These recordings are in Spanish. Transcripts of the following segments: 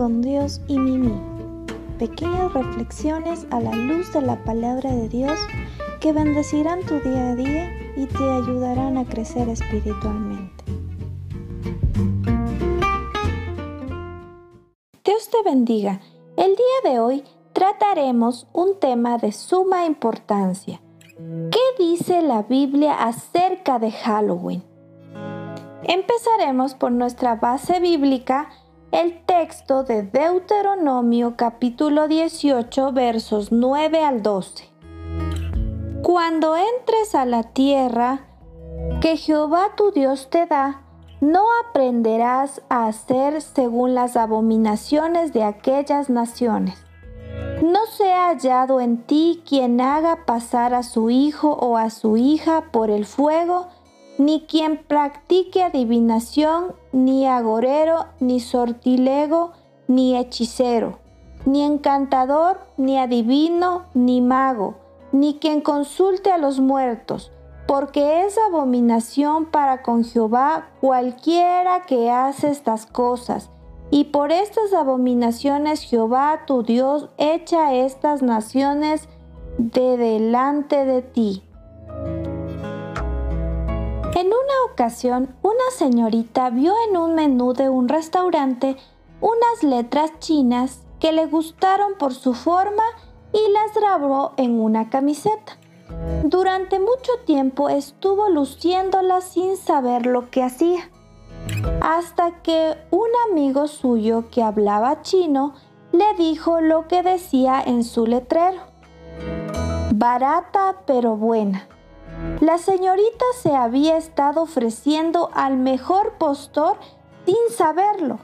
con Dios y Mimi. Pequeñas reflexiones a la luz de la palabra de Dios que bendecirán tu día a día y te ayudarán a crecer espiritualmente. Dios te bendiga. El día de hoy trataremos un tema de suma importancia. ¿Qué dice la Biblia acerca de Halloween? Empezaremos por nuestra base bíblica, el texto de Deuteronomio capítulo 18 versos 9 al 12. Cuando entres a la tierra que Jehová tu Dios te da, no aprenderás a hacer según las abominaciones de aquellas naciones. No sea hallado en ti quien haga pasar a su hijo o a su hija por el fuego, ni quien practique adivinación, ni agorero, ni sortilego, ni hechicero, ni encantador, ni adivino, ni mago, ni quien consulte a los muertos, porque es abominación para con Jehová cualquiera que hace estas cosas. Y por estas abominaciones Jehová tu Dios echa estas naciones de delante de ti. En una ocasión, una señorita vio en un menú de un restaurante unas letras chinas que le gustaron por su forma y las grabó en una camiseta. Durante mucho tiempo estuvo luciéndolas sin saber lo que hacía, hasta que un amigo suyo que hablaba chino le dijo lo que decía en su letrero. Barata pero buena. La señorita se había estado ofreciendo al mejor postor sin saberlo.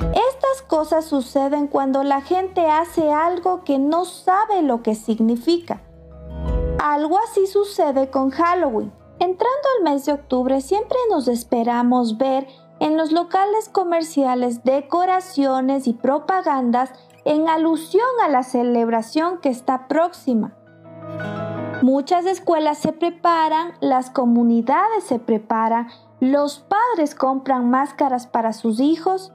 Estas cosas suceden cuando la gente hace algo que no sabe lo que significa. Algo así sucede con Halloween. Entrando al mes de octubre siempre nos esperamos ver en los locales comerciales decoraciones y propagandas en alusión a la celebración que está próxima. Muchas escuelas se preparan, las comunidades se preparan, los padres compran máscaras para sus hijos.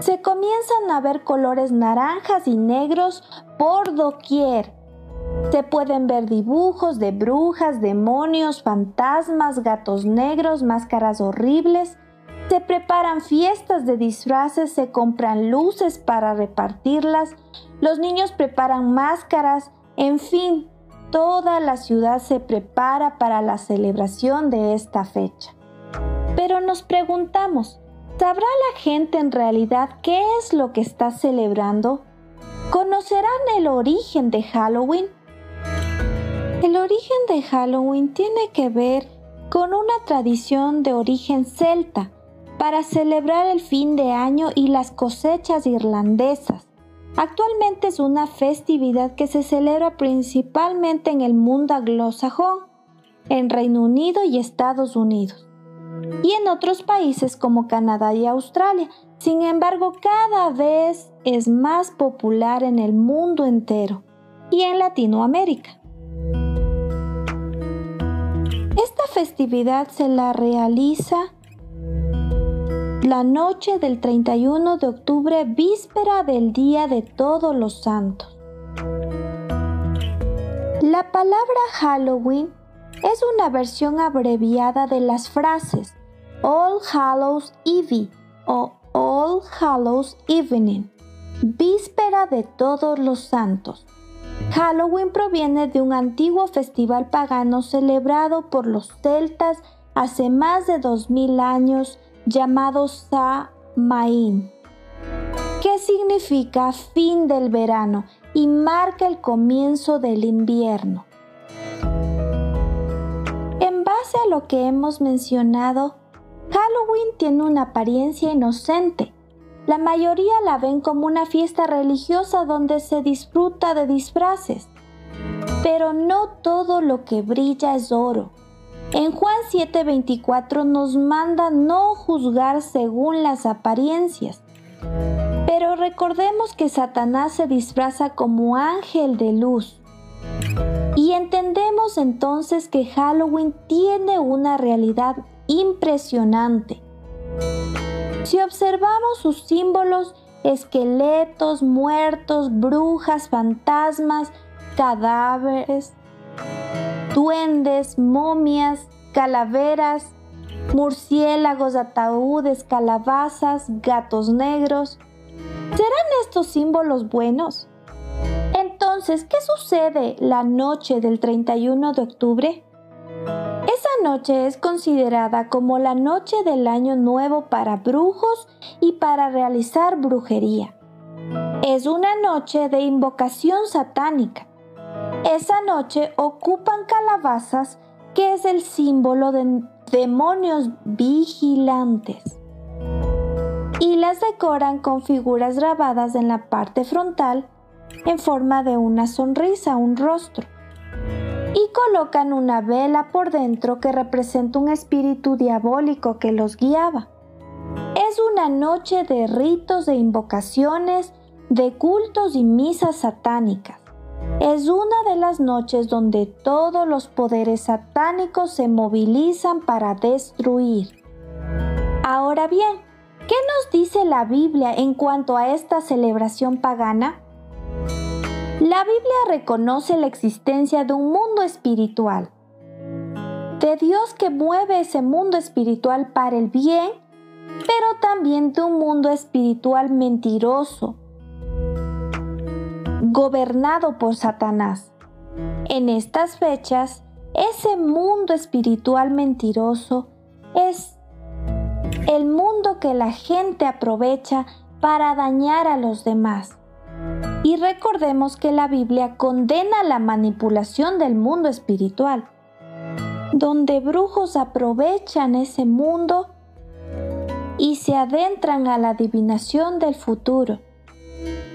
Se comienzan a ver colores naranjas y negros por doquier. Se pueden ver dibujos de brujas, demonios, fantasmas, gatos negros, máscaras horribles. Se preparan fiestas de disfraces, se compran luces para repartirlas, los niños preparan máscaras, en fin, toda la ciudad se prepara para la celebración de esta fecha. Pero nos preguntamos, ¿sabrá la gente en realidad qué es lo que está celebrando? ¿Conocerán el origen de Halloween? El origen de Halloween tiene que ver con una tradición de origen celta para celebrar el fin de año y las cosechas irlandesas. Actualmente es una festividad que se celebra principalmente en el mundo anglosajón, en Reino Unido y Estados Unidos, y en otros países como Canadá y Australia. Sin embargo, cada vez es más popular en el mundo entero y en Latinoamérica. Esta festividad se la realiza la noche del 31 de octubre, víspera del Día de Todos los Santos. La palabra Halloween es una versión abreviada de las frases All Hallows Eve o All Hallows Evening, víspera de todos los santos. Halloween proviene de un antiguo festival pagano celebrado por los celtas hace más de 2000 años llamado Samaín, que significa fin del verano y marca el comienzo del invierno. En base a lo que hemos mencionado, Halloween tiene una apariencia inocente. La mayoría la ven como una fiesta religiosa donde se disfruta de disfraces. Pero no todo lo que brilla es oro. En Juan 7:24 nos manda no juzgar según las apariencias. Pero recordemos que Satanás se disfraza como ángel de luz. Y entendemos entonces que Halloween tiene una realidad impresionante. Si observamos sus símbolos, esqueletos, muertos, brujas, fantasmas, cadáveres, duendes, momias, calaveras, murciélagos, ataúdes, calabazas, gatos negros. ¿Serán estos símbolos buenos? Entonces, ¿qué sucede la noche del 31 de octubre? Esa noche es considerada como la noche del año nuevo para brujos y para realizar brujería. Es una noche de invocación satánica. Esa noche ocupan calabazas, que es el símbolo de demonios vigilantes. Y las decoran con figuras grabadas en la parte frontal en forma de una sonrisa, un rostro. Y colocan una vela por dentro que representa un espíritu diabólico que los guiaba. Es una noche de ritos, de invocaciones, de cultos y misas satánicas. Es una de las noches donde todos los poderes satánicos se movilizan para destruir. Ahora bien, ¿qué nos dice la Biblia en cuanto a esta celebración pagana? La Biblia reconoce la existencia de un mundo espiritual, de Dios que mueve ese mundo espiritual para el bien, pero también de un mundo espiritual mentiroso, gobernado por Satanás. En estas fechas, ese mundo espiritual mentiroso es el mundo que la gente aprovecha para dañar a los demás. Y recordemos que la Biblia condena la manipulación del mundo espiritual, donde brujos aprovechan ese mundo y se adentran a la adivinación del futuro,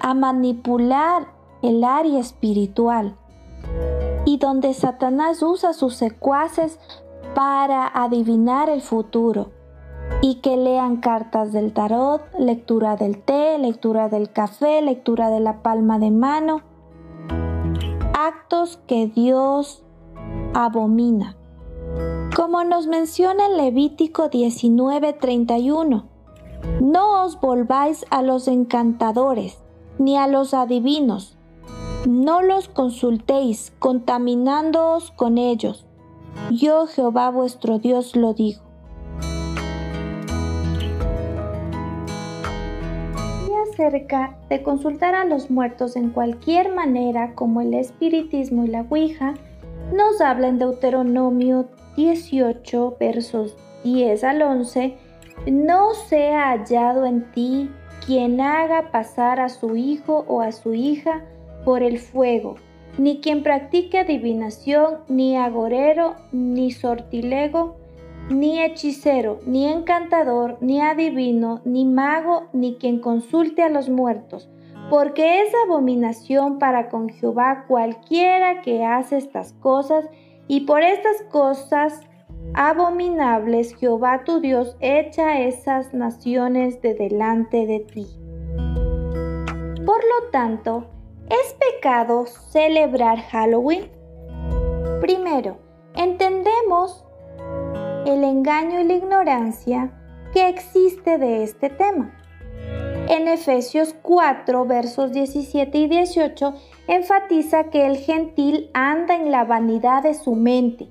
a manipular el área espiritual y donde Satanás usa sus secuaces para adivinar el futuro y que lean cartas del tarot, lectura del té, lectura del café, lectura de la palma de mano, actos que Dios abomina. Como nos menciona en Levítico 19:31, no os volváis a los encantadores, ni a los adivinos, no los consultéis, contaminándoos con ellos. Yo Jehová vuestro Dios lo digo. Y acerca de consultar a los muertos en cualquier manera, como el espiritismo y la Ouija, nos habla en Deuteronomio 18, versos 10 al 11, no sea hallado en ti quien haga pasar a su hijo o a su hija por el fuego, ni quien practique adivinación, ni agorero, ni sortilego, ni hechicero, ni encantador, ni adivino, ni mago, ni quien consulte a los muertos, porque es abominación para con Jehová cualquiera que hace estas cosas, y por estas cosas abominables Jehová tu Dios echa esas naciones de delante de ti. Por lo tanto, ¿Es pecado celebrar Halloween? Primero, entendemos el engaño y la ignorancia que existe de este tema. En Efesios 4, versos 17 y 18, enfatiza que el gentil anda en la vanidad de su mente.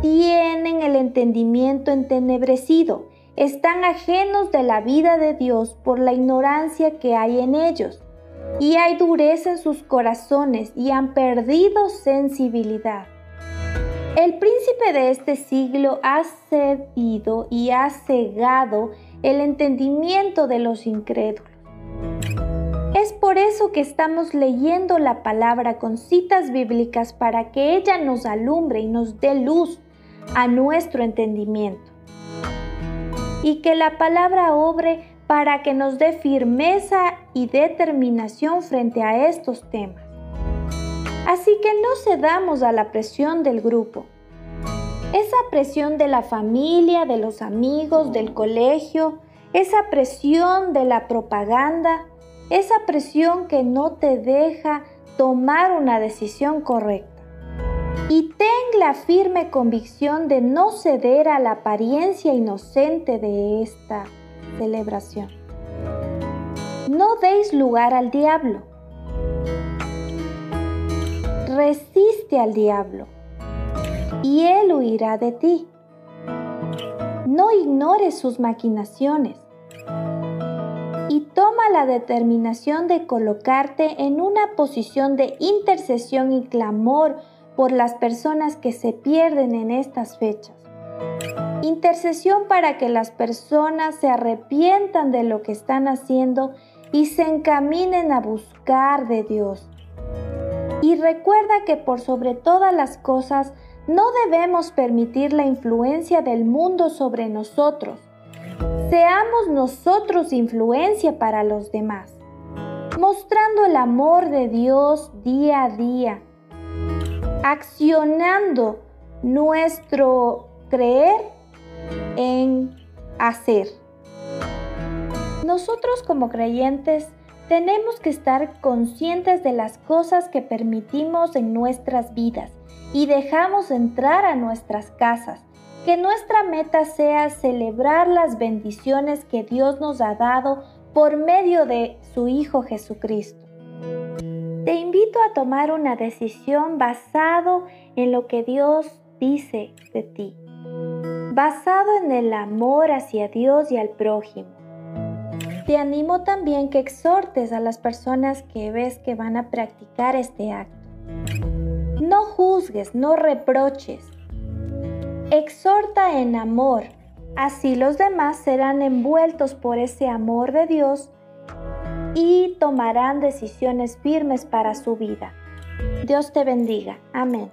Tienen el entendimiento entenebrecido, están ajenos de la vida de Dios por la ignorancia que hay en ellos y hay dureza en sus corazones y han perdido sensibilidad. El príncipe de este siglo ha cedido y ha cegado el entendimiento de los incrédulos. Es por eso que estamos leyendo la palabra con citas bíblicas para que ella nos alumbre y nos dé luz a nuestro entendimiento. Y que la palabra obre para que nos dé firmeza y determinación frente a estos temas. Así que no cedamos a la presión del grupo. Esa presión de la familia, de los amigos, del colegio, esa presión de la propaganda, esa presión que no te deja tomar una decisión correcta. Y ten la firme convicción de no ceder a la apariencia inocente de esta celebración. No deis lugar al diablo. Resiste al diablo y él huirá de ti. No ignores sus maquinaciones y toma la determinación de colocarte en una posición de intercesión y clamor por las personas que se pierden en estas fechas. Intercesión para que las personas se arrepientan de lo que están haciendo y se encaminen a buscar de Dios. Y recuerda que por sobre todas las cosas no debemos permitir la influencia del mundo sobre nosotros. Seamos nosotros influencia para los demás, mostrando el amor de Dios día a día, accionando nuestro creer en hacer. Nosotros como creyentes tenemos que estar conscientes de las cosas que permitimos en nuestras vidas y dejamos entrar a nuestras casas. Que nuestra meta sea celebrar las bendiciones que Dios nos ha dado por medio de su Hijo Jesucristo. Te invito a tomar una decisión basado en lo que Dios dice de ti, basado en el amor hacia Dios y al prójimo. Te animo también que exhortes a las personas que ves que van a practicar este acto. No juzgues, no reproches. Exhorta en amor. Así los demás serán envueltos por ese amor de Dios y tomarán decisiones firmes para su vida. Dios te bendiga. Amén.